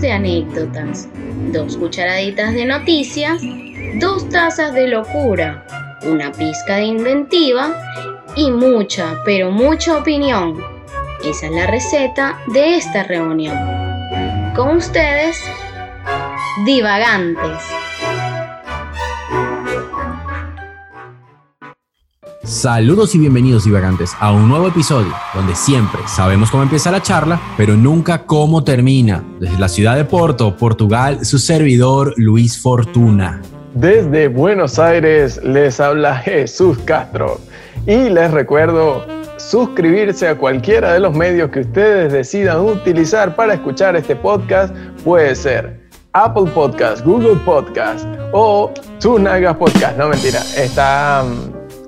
De anécdotas, dos cucharaditas de noticias, dos tazas de locura, una pizca de inventiva y mucha, pero mucha opinión. Esa es la receta de esta reunión. Con ustedes, divagantes. Saludos y bienvenidos divagantes a un nuevo episodio donde siempre sabemos cómo empieza la charla, pero nunca cómo termina. Desde la ciudad de Porto, Portugal, su servidor Luis Fortuna. Desde Buenos Aires les habla Jesús Castro y les recuerdo suscribirse a cualquiera de los medios que ustedes decidan utilizar para escuchar este podcast. Puede ser Apple Podcast, Google Podcast o Tunaga Podcast. No mentira, está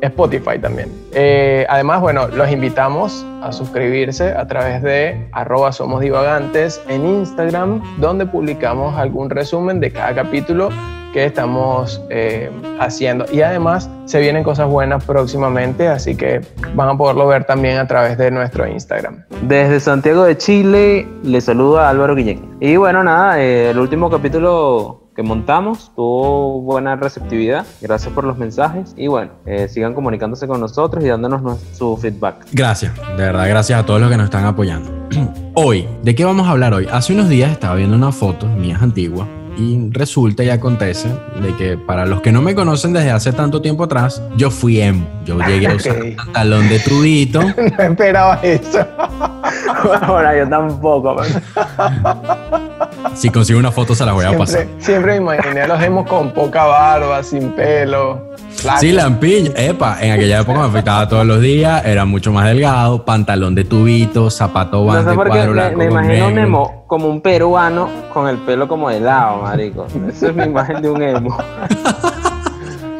Spotify también. Eh, además, bueno, los invitamos a suscribirse a través de arroba somos divagantes en Instagram, donde publicamos algún resumen de cada capítulo que estamos eh, haciendo. Y además se vienen cosas buenas próximamente, así que van a poderlo ver también a través de nuestro Instagram. Desde Santiago de Chile, les saluda Álvaro Guillén. Y bueno, nada, eh, el último capítulo que montamos tuvo buena receptividad. Gracias por los mensajes y bueno, eh, sigan comunicándose con nosotros y dándonos su feedback. Gracias, de verdad, gracias a todos los que nos están apoyando. hoy, ¿de qué vamos a hablar hoy? Hace unos días estaba viendo una foto mías antigua y resulta y acontece de que para los que no me conocen desde hace tanto tiempo atrás, yo fui emo. Yo llegué a usar un pantalón de trudito. no esperaba eso. Ahora yo tampoco. si consigo una foto se la voy a pasar. Siempre me imaginé a los emos con poca barba, sin pelo. Sí, lampiño. Epa, en aquella época me afectaba todos los días, era mucho más delgado, pantalón de tubito, zapato guante, no cuadro me, me imagino un emo como un peruano con el pelo como de lado, marico. Esa es mi imagen de un emo.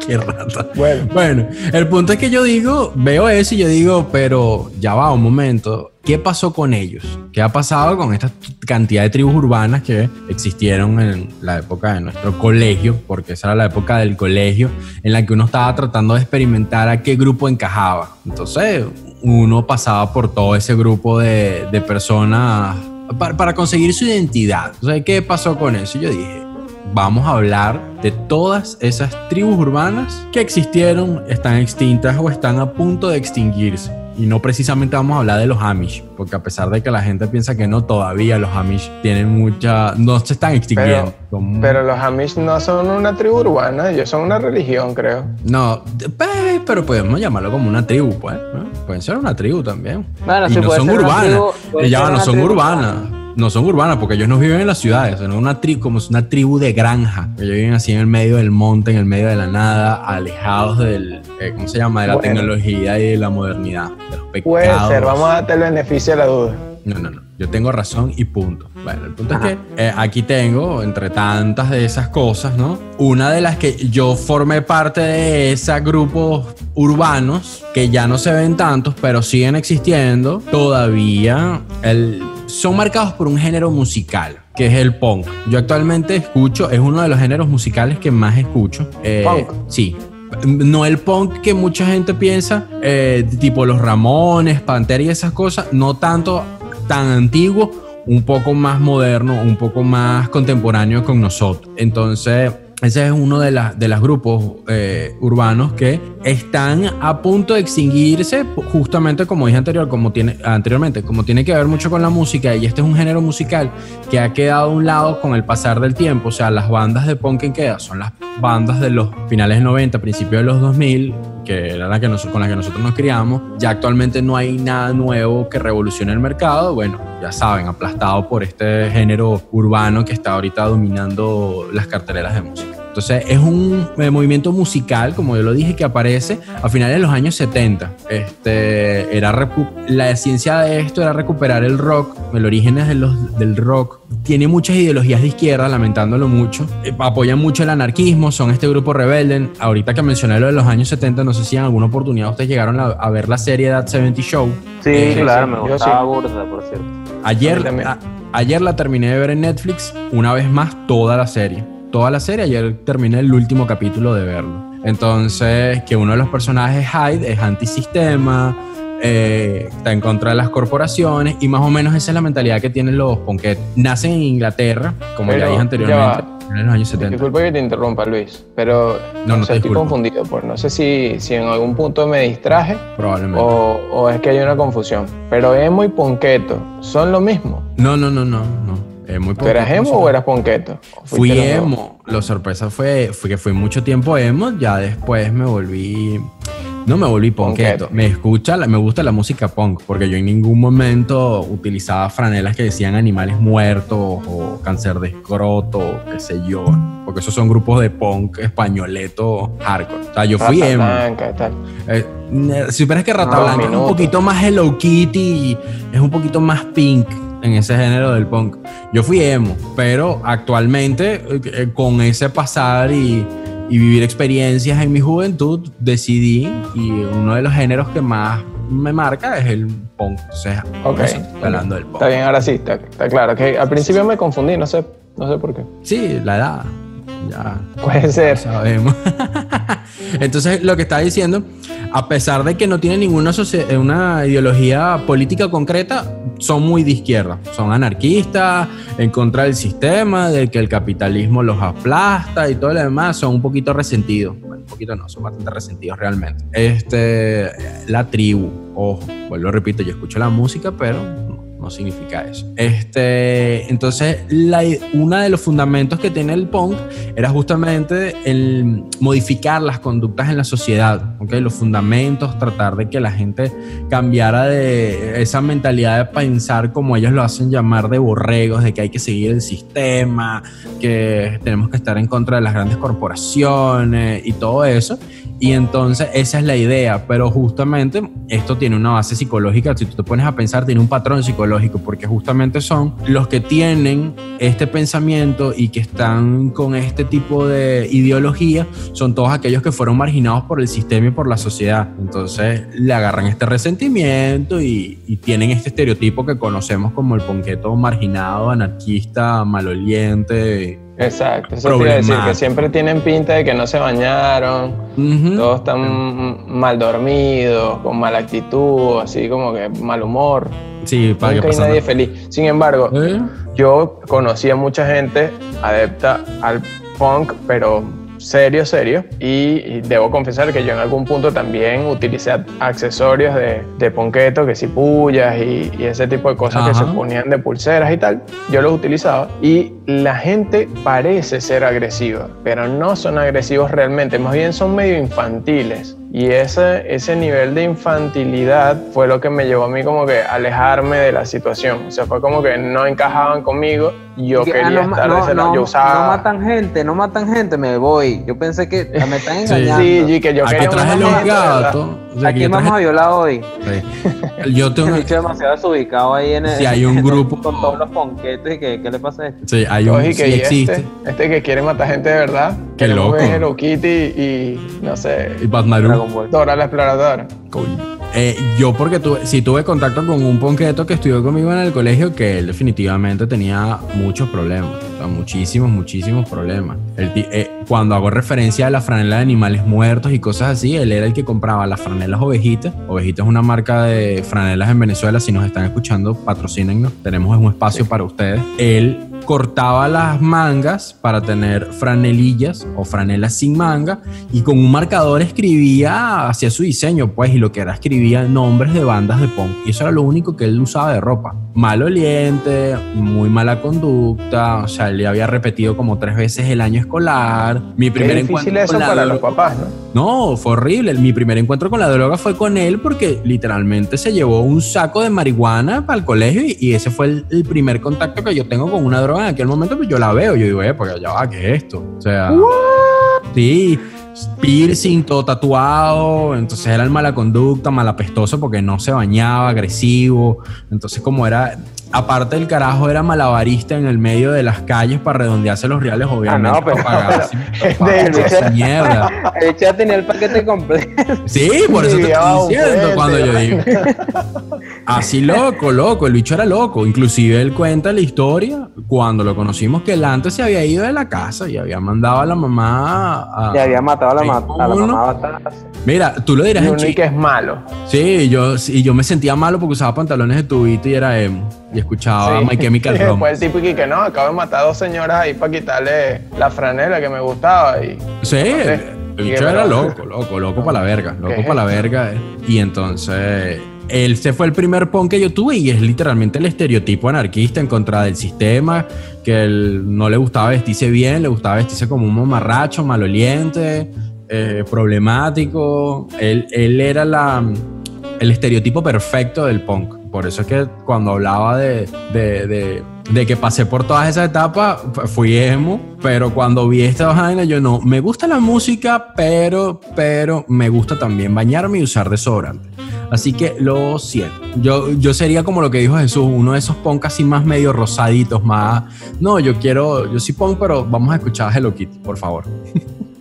Qué rata. Bueno. bueno, el punto es que yo digo, veo eso y yo digo, pero ya va un momento. ¿Qué pasó con ellos? ¿Qué ha pasado con esta cantidad de tribus urbanas que existieron en la época de nuestro colegio? Porque esa era la época del colegio en la que uno estaba tratando de experimentar a qué grupo encajaba. Entonces, uno pasaba por todo ese grupo de, de personas para, para, conseguir su identidad. ¿qué pasó con eso? Yo dije, vamos a hablar de todas esas tribus urbanas que existieron, están extintas o están a punto de extinguirse. Y no precisamente vamos a hablar de los Amish, porque a pesar de que la gente piensa que no, todavía los Amish tienen mucha... no se están extinguiendo. Pero, los Amish no son una tribu urbana, ellos son una religión, creo. No, pero podemos llamarlo como una tribu, pues. Pueden ser una tribu también. y no son urbanas. Ellas no son urbanas no son urbanas porque ellos no viven en las ciudades, son una tribu, como es una tribu de granja. Ellos viven así en el medio del monte, en el medio de la nada, alejados del, eh, ¿cómo se llama? De la tecnología y de la modernidad, de los pecados. Puede ser, vamos a darte el beneficio de la duda. No, no, no. Yo tengo razón y punto. Bueno, el punto es que eh, aquí tengo, entre tantas de esas cosas, ¿no? Una de las que yo formé parte de esos grupos urbanos, que ya no se ven tantos, pero siguen existiendo, todavía el son marcados por un género musical, que es el punk. Yo actualmente escucho, es uno de los géneros musicales que más escucho. Eh, ¿Punk? Sí. No el punk que mucha gente piensa, eh, tipo los Ramones, Pantera y esas cosas, no tanto tan antiguo, un poco más moderno, un poco más contemporáneo con nosotros. Entonces, ese es uno de, de los grupos eh, urbanos que están a punto de extinguirse, justamente como dije anterior, como tiene, anteriormente, como tiene que ver mucho con la música, y este es un género musical que ha quedado a un lado con el pasar del tiempo. O sea, las bandas de punk que son las bandas de los finales 90, principios de los 2000, que era la que con las que nosotros nos criamos. Ya actualmente no hay nada nuevo que revolucione el mercado. Bueno, ya saben, aplastado por este género urbano que está ahorita dominando las carteleras de música. Entonces es un eh, movimiento musical, como yo lo dije, que aparece a finales de los años 70. Este, era la ciencia de esto era recuperar el rock, el origen de los, del rock. Tiene muchas ideologías de izquierda, lamentándolo mucho. Eh, apoyan mucho el anarquismo, son este grupo rebelde. Ahorita que mencioné lo de los años 70, no sé si en alguna oportunidad ustedes llegaron a, ver la serie That 70 Show. Sí, eh, claro, me gustaba burda, por cierto. Ayer, ayer la terminé de ver en Netflix, una vez más toda la serie toda la serie. Ayer terminé el último capítulo de verlo. Entonces, que uno de los personajes, Hyde, es antisistema, eh, está en contra de las corporaciones y más o menos esa es la mentalidad que tienen los ponquetos. Nacen en Inglaterra, como Pero, ya dije ya anteriormente, en los años 70. Disculpa que te interrumpa, Luis, pero No, no o sea, estoy confundido. Pues no sé si, si en algún punto me distraje Probablemente. o, o es que hay una confusión. Pero emo y ponqueto son lo mismo. No, no, no, no, muy ¿Tú eras emo o eras ponqueto? ¿O Fui emo. La sorpresa fue, fue que fui mucho tiempo emo. Ya después me volví. No me volví ponqueto. Ponqueto. Me escucha, me gusta la música punk, porque yo en ningún momento utilizaba franelas que decían animales muertos o cáncer de escroto, o qué sé yo. Porque esos son grupos de punk españoleto hardcore. O sea, yo fui emo. Blanca, tal. Eh, si supieras que Rata No, Blanca es un poquito más Hello Kitty es un poquito más pink en ese género del punk. Yo fui emo, pero actualmente eh, eh, con ese pasar y, y vivir experiencias en mi juventud decidí y uno de los géneros que más me marca es el punk. O sea, por Ok. eso estoy hablando del punk. Está bien, ahora sí, está, está claro. Que al principio me confundí, no sé, no sé por qué. Sí, la edad. Ya, Puede ser. sabemos. Entonces, lo que está diciendo, a pesar de que no tiene ninguna socie- una ideología política concreta, son muy de izquierda. Son anarquistas, en contra del sistema, de que el capitalismo los aplasta y todo lo demás. Son un poquito resentidos. Bueno, un poquito no, son bastante resentidos realmente. Este, la tribu, ojo, vuelvo repito, yo escucho la música, pero no, significa eso. Este, entonces, la, uno de los fundamentos que tiene el punk era justamente el modificar las conductas en la sociedad, ¿ok? los fundamentos, tratar de que la gente cambiara de esa mentalidad de pensar como ellos lo hacen llamar de borregos, de que hay que seguir el sistema, que tenemos que estar en contra de las grandes corporaciones y todo eso. Y entonces esa es la idea, pero justamente esto tiene una base psicológica, si tú te pones a pensar, tiene un patrón psicológico, porque justamente son los que tienen este pensamiento y que están con este tipo de ideología, son todos aquellos que fueron marginados por el sistema y por la sociedad. Entonces le agarran este resentimiento y, y tienen este estereotipo que conocemos como el ponqueto marginado, anarquista, maloliente. Exacto, eso te iba a decir, que siempre tienen pinta de que no se bañaron, todos están mal dormidos, con mala actitud, así como que mal humor. Sí, para que Nunca hay pasando- nadie feliz. Sin embargo, ¿Eh? yo conocí a mucha gente adepta al punk, pero serio, serio. Y, y debo confesar que yo en algún punto también utilicé accesorios de, de ponqueto, que si pullas y, y ese tipo de cosas que se ponían de pulseras y tal. Yo los utilizaba. Y la gente parece ser agresiva, pero no son agresivos realmente. Más bien son medio infantiles. Y ese, ese nivel de infantilidad fue lo que me llevó a mí como que alejarme de la situación. O sea, fue como que no encajaban conmigo. Y Yo Que, ah, quería no, estar de no, ese lado. no, Yo usaba... no matan gente, no matan gente, me voy. Yo pensé que me están Sí. engañando. Sí, y que yo Aquí quería traje los gatos. O sea, ¿A que quién yo traje- vamos a violar hoy? Sí. Yo tengo, Me he demasiado desubicado ahí en el. Sí, hay un grupo- Con todos los ponquetos y que, ¿qué le pasa a esto? sí, hay un, Oye, sí que y existe. este, este que quiere matar gente de verdad. Qué loco. Hello Kitty y, no sé, Y Ball. Dora la exploradora. Coño. Eh, yo porque tuve, sí tuve contacto con un ponqueto que estudió conmigo en el colegio que él definitivamente tenía muchos problemas, o sea, muchísimos, muchísimos problemas. Ti- eh, cuando hago referencia a la franela de animales muertos y cosas así, él era el que compraba las franelas ovejitas. Ovejitas es una marca de franelas en Venezuela, si nos están escuchando, patrocínennos, tenemos un espacio para ustedes. Él cortaba las mangas para tener franelillas o franelas sin manga y con un marcador escribía hacia su diseño, pues, y lo que era escribía nombres de bandas de punk. Y eso era lo único que él usaba de ropa. Mal oliente, muy mala conducta, o sea, le había repetido como tres veces el año escolar. Mi Qué primer difícil encuentro eso con la para los papás, ¿no? no, fue horrible. Mi primer encuentro con la droga fue con él porque literalmente se llevó un saco de marihuana para el colegio y, y ese fue el, el primer contacto que yo tengo con una droga. En aquel momento pues yo la veo, yo digo, eh, porque ya va, ¿qué es esto? O sea, sí, piercing, todo tatuado. Entonces era el mala conducta, malapestoso porque no se bañaba, agresivo. Entonces como era aparte el carajo era malabarista en el medio de las calles para redondearse los reales, obviamente. no, pero- para pagar pero- para de hecho- esa mierda. Chat tenía el paquete completo. Sí, por eso te estoy diciendo cuando yo digo. Así loco, loco, el bicho era loco. Inclusive él cuenta la historia cuando lo conocimos que él antes se había ido de la casa y había mandado a la mamá a... Ya había matado a la, ma- a la uno. mamá. Mira, tú lo dirás Y en y que es malo. Sí, yo, sí, yo me sentía malo porque usaba pantalones de tubito y era emo. Y escuchaba Sí. My Chemical Romance. después el tipo y que no, acabo de matar a dos señoras ahí para quitarle la franela que me gustaba. Y, Sí, el, sé. el Y bicho era loco, loco, loco para la verga, loco ¿Qué es para la verga. Y entonces, él se fue el primer punk que yo tuve y es literalmente el estereotipo anarquista en contra del sistema, que él no le gustaba vestirse bien, le gustaba vestirse como un mamarracho, maloliente, eh, problemático. Él, él era la, el estereotipo perfecto del punk. Por eso es que cuando hablaba de, de, de- de que pasé por todas esas etapas, fu- fui emo, pero cuando vi esta vaina, yo no, me gusta la música, pero, pero me gusta también bañarme y usar desodorante. Así que lo siento. Yo, yo sería como lo que dijo Jesús, uno de esos punk así más medio rosaditos, más... No, yo quiero, yo soy punk, pero vamos a escuchar a Hello Kitty, por favor.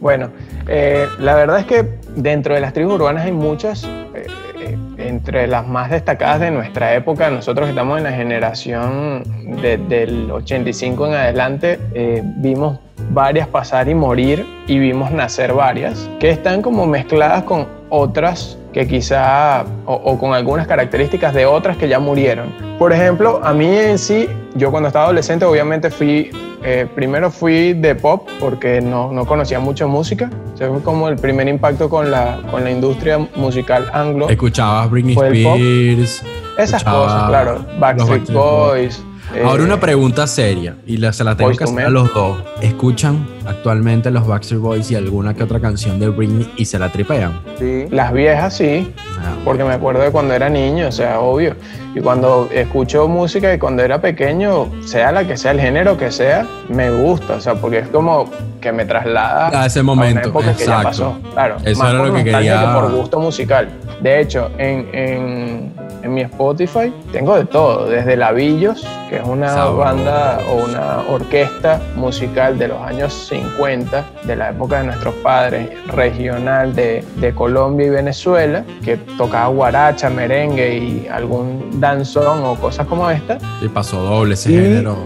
Bueno, eh, la verdad es que dentro de las tribus urbanas hay muchas. eh, eh, entre las más destacadas de nuestra época, nosotros que estamos en la generación de- del 85 en adelante, eh, vimos varias pasar y morir y vimos nacer varias, que están como mezcladas con otras que quizá, o, o con algunas características de otras que ya murieron. Por ejemplo, a mí en sí, yo cuando estaba adolescente obviamente fui, eh, primero fui de pop porque no, no conocía mucho música, o sea, fue como el primer impacto con la, con la industria musical anglo. Escuchabas Britney. Spears. Esas cosas, claro, Backstreet Boys. Eh, Ahora una pregunta seria y la, se la tengo que hacer a los dos. ¿Escuchan actualmente los Backstreet Boys y alguna que otra canción de Britney y se la tripean? Sí. Las viejas sí, Ah, porque me acuerdo de cuando era niño, o sea, obvio. Y cuando escucho música y cuando era pequeño, sea la que sea, el género que sea, me gusta, o sea, porque es como que me traslada A ese momento, a una época que ya exacto. pasó. Claro, Eso más era por lo que quería- por gusto musical. De hecho, en, en, en mi Spotify tengo de todo, desde Lavillos, que es una banda o una orquesta musical de los años 50, de la época de nuestros padres, regional de, de Colombia y Venezuela, que tocaba guaracha, merengue y algún danzón o cosas como esta. y pasó doble ese Y- género.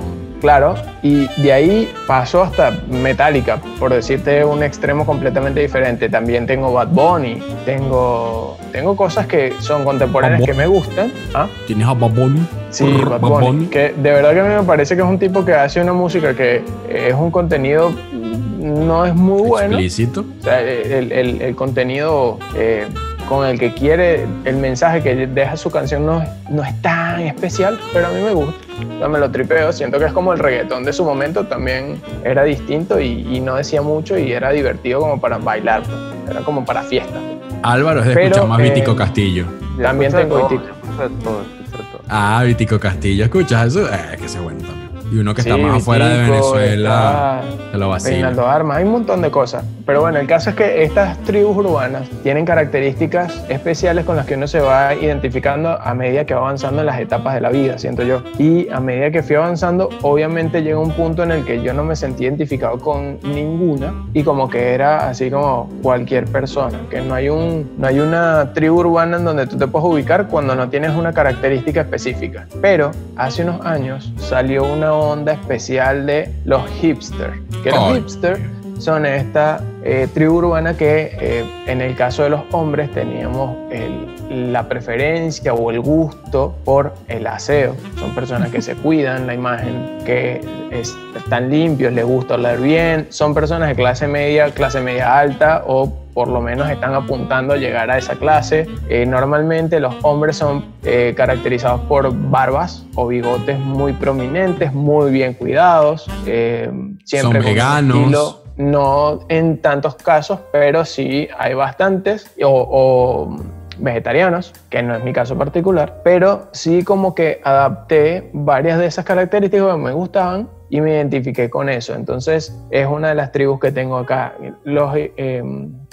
Claro, y de ahí pasó hasta Metallica, por decirte un extremo completamente diferente. También tengo Bad Bunny, tengo, tengo cosas que son contemporáneas que me gustan. ¿Ah? ¿Tienes a Bad Bunny? Sí, Bad Bad Bunny, Bunny. Que de verdad que a mí me parece que es un tipo que hace una música que es un contenido no es muy bueno. Explícito. O sea, el, el- el contenido eh, con el que quiere, el mensaje que deja su canción no, es- no es tan especial, pero a mí me gusta. O sea, me lo tripeo. Siento que es como el reggaetón de su momento, también era distinto y, y no decía mucho y era divertido como para bailar. pues. Era como para fiesta. Álvaro es de Pero, escuchar más eh, Vitico Castillo. También tengo todo. Ah, Vitico Castillo. ¿Escuchas eso? Eh, que también. Y uno que está Sí, más afuera de Venezuela está se lo vacila. Reinaldo Armas, hay un montón de cosas. Pero bueno, el caso es que estas tribus urbanas tienen características especiales con las que uno se va identificando a medida que va avanzando en las etapas de la vida, siento yo. Y a medida que fui avanzando, obviamente llega un punto en el que yo no me sentí identificado con ninguna y como que era así como cualquier persona, que no hay, un, no hay una tribu urbana en donde tú te puedes ubicar cuando no tienes una característica específica. Pero hace unos años salió una onda especial de los hipsters, que los hipsters son esta eh, tribu urbana que eh, en el caso de los hombres teníamos el- la preferencia o el gusto por el aseo. Son personas que se cuidan la imagen, que es- están limpios, les gusta oler bien. Son personas de clase media, clase media alta o por lo menos están apuntando a llegar a esa clase. Eh, normalmente los hombres son eh, caracterizados por barbas o bigotes muy prominentes, muy bien cuidados, eh, siempre con un veganos. estilo no en tantos casos, pero sí hay bastantes, o, vegetarianos, que no es mi caso particular, pero sí como que adapté varias de esas características que me gustaban y me identifiqué con eso. Entonces es una de las tribus que tengo acá. Los eh,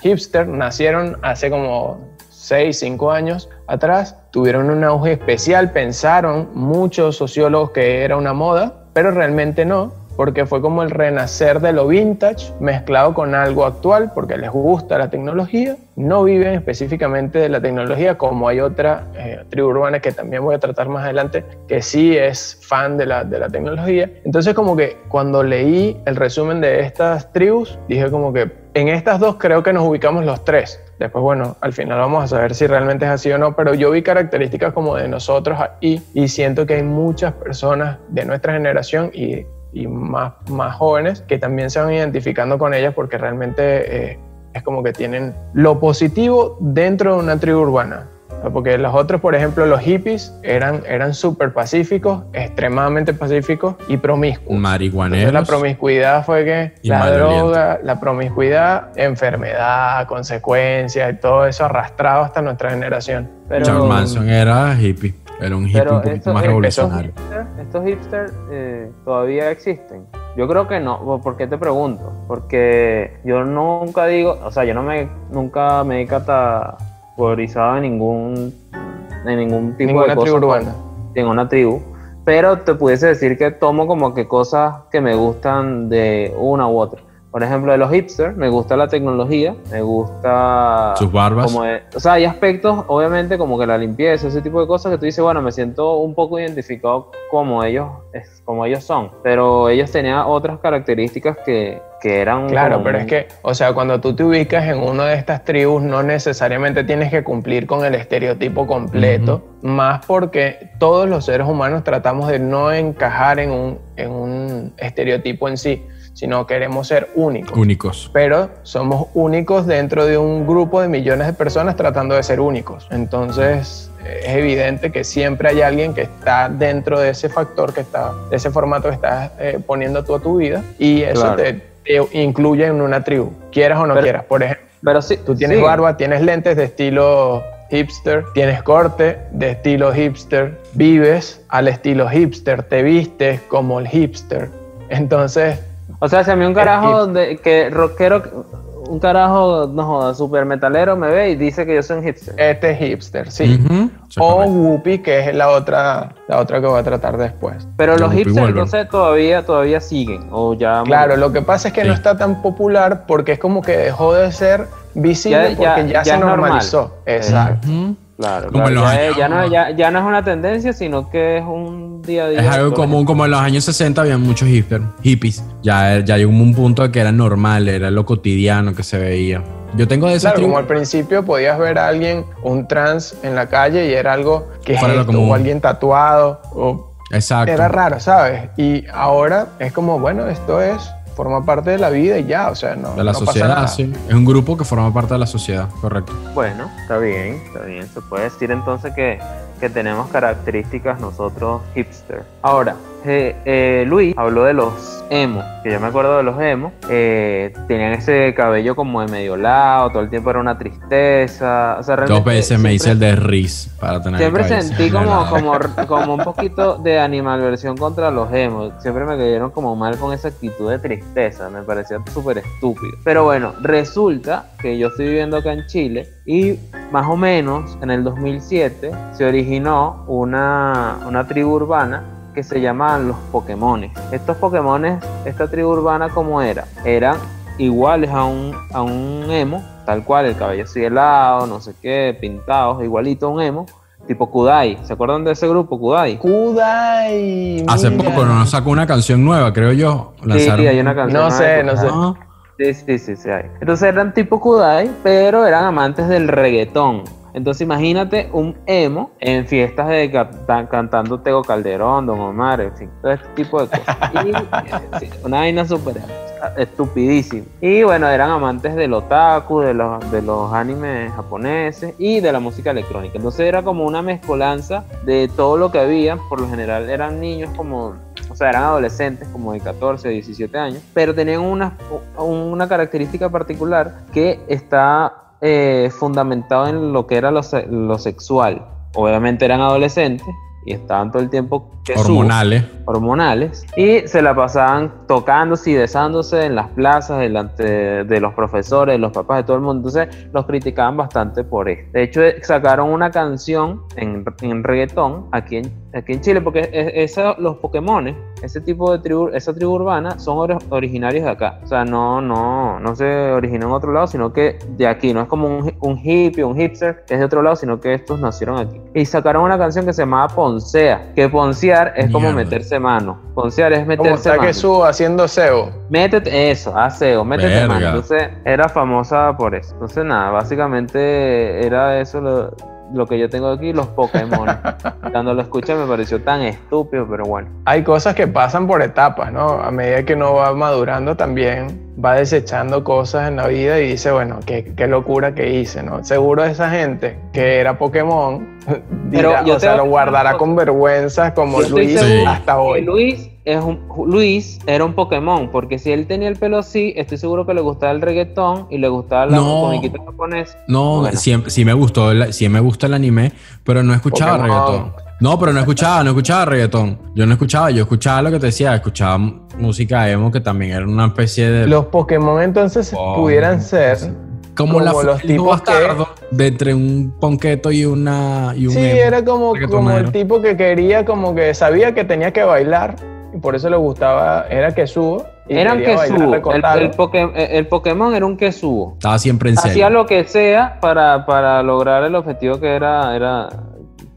hipsters nacieron hace como 6, 5 años atrás, tuvieron un auge especial, pensaron muchos sociólogos que era una moda, pero realmente no, porque fue como el renacer de lo vintage mezclado con algo actual, porque les gusta la tecnología, no viven específicamente de la tecnología, como hay otra eh, tribu urbana que también voy a tratar más adelante, que sí es fan de la, de la tecnología. Entonces como que cuando leí el resumen de estas tribus, dije como que en estas dos creo que nos ubicamos los tres. Después, bueno, al final vamos a saber si realmente es así o no, pero yo vi características como de nosotros ahí y siento que hay muchas personas de nuestra generación y y más, más jóvenes que también se van identificando con ellas porque realmente eh, es como que tienen lo positivo dentro de una tribu urbana. Porque los otros, por ejemplo, los hippies eran, eran súper pacíficos, extremadamente pacíficos y promiscuos. Marihuaneros. la promiscuidad fue que la droga, la promiscuidad, enfermedad, consecuencias y todo eso arrastrado hasta nuestra generación. Pero, Charles Manson era hippie. Era un hippie un poquito más revolucionario. Estos hipsters, eh, todavía existen. Yo creo que no. ¿Por qué te pregunto? Porque yo nunca digo, o sea, yo no me nunca me he categorizado en ningún en ningún tipo de tribu urbana. En una tribu. Pero te pudiese decir que tomo como que cosas que me gustan de una u otra. Por ejemplo, de los hipsters, me gusta la tecnología, me gusta... Sus barbas. o sea, hay aspectos, obviamente, como que la limpieza, ese tipo de cosas que tú dices, bueno, me siento un poco identificado como ellos, como ellos son. Pero ellos tenían otras características que, que eran... Claro, pero es que, o sea, cuando tú te ubicas en una de estas tribus, no necesariamente tienes que cumplir con el estereotipo completo, más porque todos los seres humanos tratamos de no encajar en un, en un estereotipo en sí sino queremos ser únicos. Únicos. Pero somos únicos dentro de un grupo de millones de personas tratando de ser únicos. Entonces es evidente que siempre hay alguien que está dentro de ese factor, que está, de ese formato que estás eh, poniendo tú a tu vida y eso te, incluye en una tribu, quieras o no quieras. Por ejemplo, pero sí, tú tienes barba, tienes lentes de estilo hipster, tienes corte de estilo hipster, vives al estilo hipster, te vistes como el hipster. Entonces, o sea, si a mí un carajo de, que rockero, un carajo, no joda, super metalero me ve y dice que yo soy un hipster. Este es hipster, sí. O Whoopi, que es la otra, la otra que voy a tratar después. Pero los hipsters entonces todavía, todavía siguen. O ya claro, lo que pasa es que no está tan popular porque es como que dejó de ser visible porque ya, se normalizó. Exacto. Claro, ya, no, ya, no, es una tendencia, sino que es un día a día. Es algo común, como en los años 60 había muchos hipster, hippies. Ya, ya llegó un punto de que era normal, era lo cotidiano que se veía. Yo tengo de esa Claro, como al principio podías ver a alguien, un trans en la calle y era algo que es o alguien tatuado, o Exacto. Era raro, ¿sabes? Y ahora es como, bueno, esto es forma parte de la vida y ya, o sea, no. De la sociedad, sí. Es un grupo que forma parte de la sociedad, correcto. Bueno, está bien, está bien. Se puede decir entonces que, que tenemos características nosotros hipster. Ahora, eh, Luis habló de los emo, que yo me acuerdo de los emo, eh, tenían ese cabello como de medio lado, todo el tiempo era una tristeza. O sea, Dos veces me hice el de Riz para tener Siempre sentí como, como, como un poquito de animalversión contra los emo. Siempre me cayeron como mal con esa actitud de tristeza, me parecía súper estúpido. Pero bueno, resulta que yo estoy viviendo acá en Chile y más o menos en el 2007 se originó una, una tribu urbana que se llamaban los Pokémones. Estos Pokémones, esta tribu urbana como era, eran iguales a un, a un emo, tal cual, el cabello así helado, no sé qué, pintados, igualito a un emo, tipo Kudai. ¿Se acuerdan de ese grupo, Kudai? Kudai. Hace poco nos sacó una canción nueva, creo yo. Sí, hay una canción. No sé, no sé. Sí, sí, sí, sí hay. Entonces eran tipo Kudai, pero eran amantes del reggaetón. Entonces imagínate un emo en fiestas de cantando Tego Calderón, Don Omar, en fin, todo este tipo de cosas. Y, una vaina súper estupidísima. Y bueno, eran amantes del otaku, de los, de los animes japoneses y de la música electrónica. Entonces era como una mezcolanza de todo lo que había. Por lo general eran niños como o sea, eran adolescentes como de 14, 17 años, pero tenían una, una característica particular que está eh, fundamentado en lo que era lo, sexual. Obviamente eran adolescentes y estaban todo el tiempo que Hormonales. hormonales y se la pasaban tocándose y besándose en las plazas delante de los profesores, de los papás, de todo el mundo. Entonces los criticaban bastante por esto. De hecho, sacaron una canción en, en reggaetón aquí en, aquí en Chile, porque es, es- los Pokémon, ese tipo de tribu, esa tribu urbana, son ori- originarios de acá. O sea, no, no, no se originó en otro lado, sino que de aquí. No es como un, un hippie, un hipster, que es de otro lado, sino que estos nacieron aquí. Y sacaron una canción que se llamaba Poncea, que poncear es como Mierda. meterse mano. Poncear es Como meterse está mano. que subo haciendo SEO. Métete, eso, aseo, métete Verga. mano. Entonces, era famosa por eso. Entonces, nada, básicamente era eso lo, lo que yo tengo aquí, los Pokémon. Cuando lo escuché me pareció tan estúpido, pero bueno. Hay cosas que pasan por etapas, ¿no? A medida que uno va madurando también va desechando cosas en la vida y dice, bueno, qué, qué locura que hice, ¿no? Seguro esa gente que era Pokémon, Pero dirá, yo o sea, lo guardará con vergüenza como Luis hasta hoy. Luis, es un, Luis era un Pokémon, porque si él tenía el pelo así, estoy seguro que le gustaba el reggaetón y le gustaba la No. comiquita japonesa. No, Bueno. siempre, sí me gustó, el- sí me gusta el anime, pero no escuchaba Pokémon. reggaetón. No, pero no escuchaba, no escuchaba reggaetón. Yo no escuchaba, yo escuchaba lo que te decía, escuchaba música emo que también era una especie de... Los Pokémon entonces Oh, pudieran ser como, como la, los tipos que- de entre un ponqueto y una y un Sí, emo. era como, como el tipo que quería, como que sabía que tenía que bailar y por eso le gustaba, era Kesuo. y Era un Kesuo. El, el, Poké- el Pokémon era un Kesuo. Estaba siempre en Hacía serio. lo que sea para, para lograr el objetivo que era. era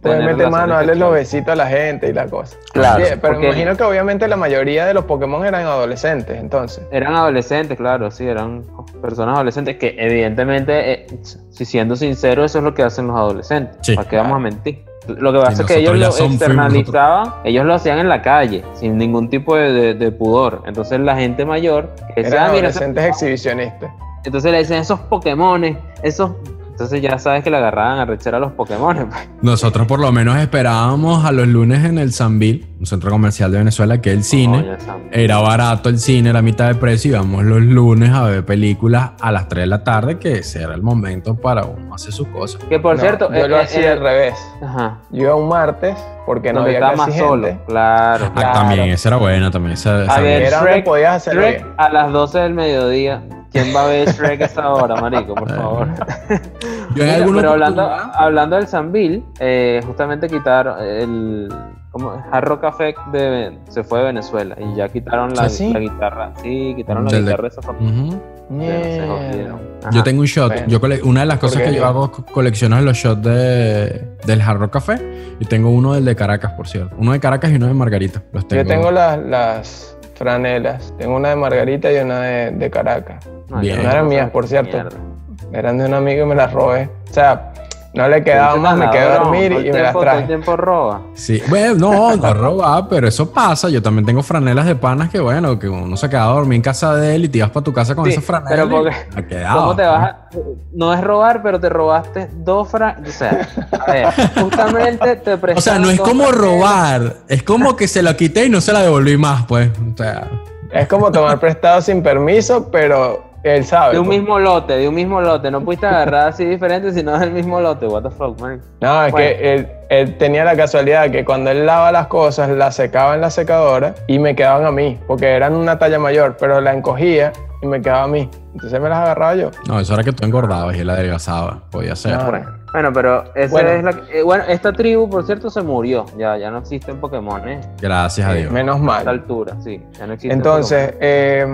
Puedes tener meter mano, darle los besitos a la gente y la cosa. Claro, Sí, pero porque- imagino que obviamente la mayoría de los Pokémon eran adolescentes, entonces. Eran adolescentes, claro, sí, eran personas adolescentes que evidentemente, eh, si siendo sincero, eso es lo que hacen los adolescentes. Sí. ¿Para qué vamos a mentir? Lo que pasa es que ellos lo externalizaban, ellos lo hacían en la calle, sin ningún tipo de, de- de pudor. Entonces la gente mayor, que Eran "Ah, mira, adolescentes exhibicionistas. entonces le dicen esos Pokémones, esos... Entonces ya sabes que le agarraban a rechar a los Pokémones. pues. Nosotros por lo menos esperábamos a los lunes en el Sanville, un centro comercial de Venezuela, que el cine. Era barato el cine, era mitad de precio. Íbamos los lunes a ver películas a las 3 de la tarde, que ese era el momento para uno hacer sus cosas. Que por No, cierto, yo eh, lo eh, hacía eh, al revés. Ajá. Yo iba un martes porque no donde había estaba casi más solo, gente. claro. Ah, Claro. también, esa era buena también. Esa, esa A ver, Shrek, podías Shrek a las 12 del mediodía. ¿Quién va a ver Shrek a esa hora, marico? Por favor. Yo en Mira, alguna pero hablando, oportunidad- hablando del Sanville, eh, justamente quitaron el ¿cómo? Jarro Café de, se fue de Venezuela y ya quitaron la, ¿Ah, sí? la guitarra. Sí, quitaron la guitarra de esa forma. Yo tengo un shot. Bueno. Yo cole- una de las cosas ¿Por que yo hago es coleccionar los shots de, del Hard Rock Café. Y tengo uno del de Caracas, por cierto. Uno de Caracas y uno de Margarita. Los tengo. Yo tengo las, las franelas. Tengo una de Margarita y una de, de Caracas. No, Bien. yo No eran mías, por cierto. mierda. Eran de un amigo y me las robé. O sea, no le quedaba más, me quedé a dormir y me las traje. tiempo roba. Sí, bueno, no, no robar, pero eso pasa. Yo también tengo franelas de panas que, bueno, que uno se queda a dormir en casa de él y te ibas para tu casa con Sí, esas franelas. pero porque- me quedaba, ¿Cómo te vas a.? No es robar, pero te robaste dos fra... O sea, a ver, justamente te O sea, prestaron no es como franelas. robar, es como que se lo quité y no se la devolví más, pues. O sea, Es como tomar prestado sin permiso, pero él sabe. De un pues. mismo lote, de un mismo lote. No pudiste agarrar así diferente, sino del mismo lote. What the fuck, man. No, es Bueno. que él, él tenía la casualidad que cuando él lava las cosas, las secaba en la secadora y me quedaban a mí, porque eran una talla mayor, pero la encogía y me quedaba a mí. Entonces me las agarraba yo. no, eso era que tú engordabas y él adelgazaba. Podía ser. No, Bueno, bueno, pero esa Bueno. es la. eh, bueno, esta tribu, por cierto, se murió. Ya, ya no existen Pokémon, ¿eh? Gracias a Dios. Menos A esta mal. altura, sí. Ya no existen Entonces, eh,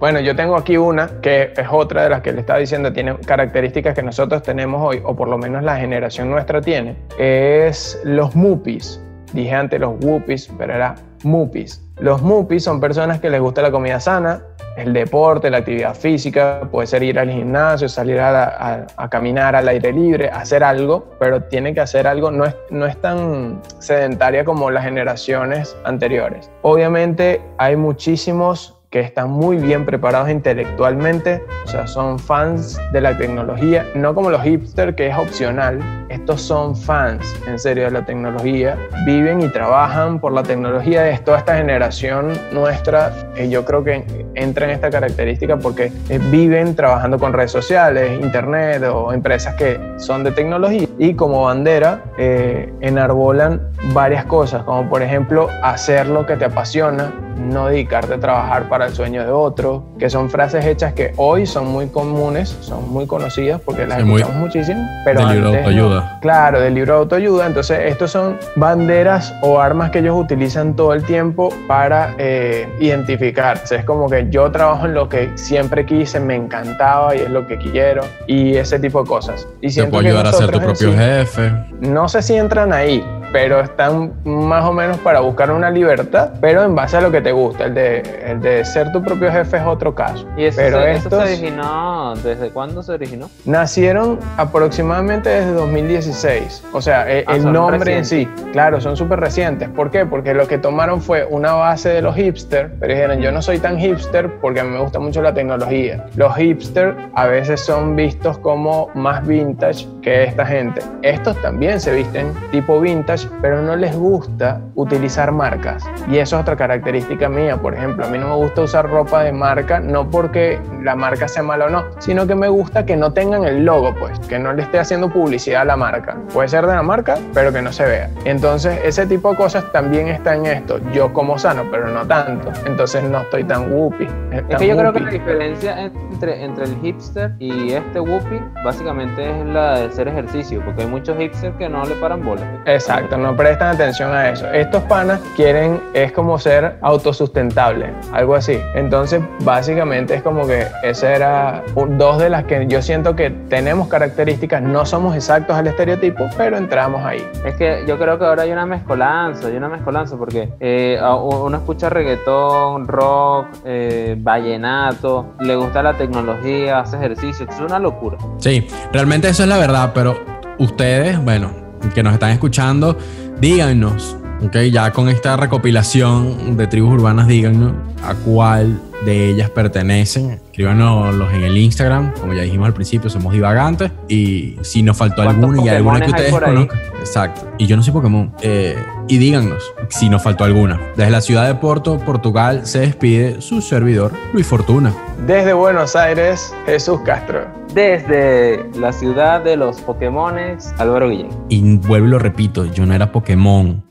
bueno, yo tengo aquí una que es otra de las que le estaba diciendo, tiene características que nosotros tenemos hoy, o por lo menos la generación nuestra tiene, es los mupis. Dije antes los whoopis, pero era mupis. Los mupis son personas que les gusta la comida sana, el deporte, la actividad física, puede ser ir al gimnasio, salir a- a caminar al aire libre, hacer algo, pero tiene que hacer algo, no es, no es tan sedentaria como las generaciones anteriores. Obviamente hay muchísimos que están muy bien preparados intelectualmente, o sea, son fans de la tecnología, no como los hipsters que es opcional, estos son fans en serio de la tecnología, viven y trabajan por la tecnología, es toda esta generación nuestra, eh, yo creo que entra en esta característica porque eh, viven trabajando con redes sociales, internet o empresas que son de tecnología y como bandera eh, enarbolan varias cosas, como por ejemplo hacer lo que te apasiona, no dedicarte a trabajar para el sueño de otro, que son frases hechas que hoy son muy comunes, son muy conocidas porque las escuchamos muchísimo, pero del libro de autoayuda. claro, del libro de autoayuda, entonces estos son banderas o armas que ellos utilizan todo el tiempo para eh, identificarse, es como que yo trabajo en lo que siempre quise, me encantaba y es lo que quiero y ese tipo de cosas. Y Te puede ayudar a ser tu propio jefe. No sé si entran ahí, pero están más o menos para buscar una libertad, pero en base a lo que te gusta. El de, el de ser tu propio jefe es otro caso. ¿Y eso, pero se, estos eso se originó? ¿Desde cuándo se originó? nacieron aproximadamente desde 2016. O sea, e- Ah, el nombre en recientes. sí, claro, son súper recientes. ¿Por qué? Porque lo que tomaron fue una base de los hipsters, pero dijeron, yo no soy tan hipster porque a mí me gusta mucho la tecnología. Los hipsters a veces son vistos como más vintage que esta gente. Estos también se visten tipo vintage, pero no les gusta utilizar marcas. Y eso es otra característica mía. Por ejemplo, a mí no me gusta usar ropa de marca, no porque la marca sea mala o no, sino que me gusta que no tengan el logo, pues, que no le esté haciendo publicidad a la marca. Puede ser de la marca, pero que no se vea. Entonces, ese tipo de cosas también está en esto. Yo como sano, pero no tanto. Entonces, no estoy tan whoopy. Es que yo creo que la diferencia entre, entre el hipster y este whoopie básicamente es la de hacer ejercicio, porque hay muchos hipsters que no le paran bola. Exacto, no prestan atención a eso. Estos panas quieren, es como ser autosustentable, algo así. Entonces, básicamente es como que esa era un- dos de las que yo siento que tenemos características, no somos exactos al estereotipo, pero entramos ahí. Es que yo creo que ahora hay una mezcolanza, hay una mezcolanza, porque eh, uno escucha reggaetón, rock, eh, vallenato, le gusta la tecnología, hace ejercicio, es una locura. Sí, realmente eso es la verdad, pero ustedes, bueno, que nos están escuchando, díganos, ok, ya con esta recopilación de tribus urbanas, díganos a cuál de ellas pertenecen. Escríbanos en el Instagram, como ya dijimos al principio, somos divagantes. Y si nos faltó ¿Cuántos alguna y alguna que ustedes conozcan. Exacto. Y yo no soy Pokémon. Eh, y díganos si nos faltó alguna. Desde la ciudad de Porto, Portugal, se despide su servidor, Luis Fortuna. Desde Buenos Aires, Jesús Castro. Desde la ciudad de los Pokémones, Álvaro Guillén. Y vuelvo y lo repito, yo no era Pokémon.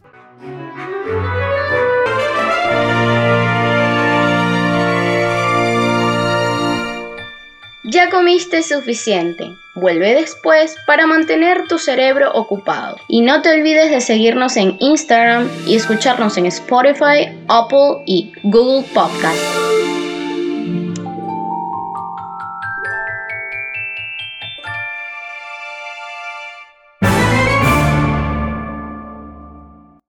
Ya comiste suficiente. Vuelve después para mantener tu cerebro ocupado. Y no te olvides de seguirnos en Instagram y escucharnos en Spotify, Apple y Google Podcast.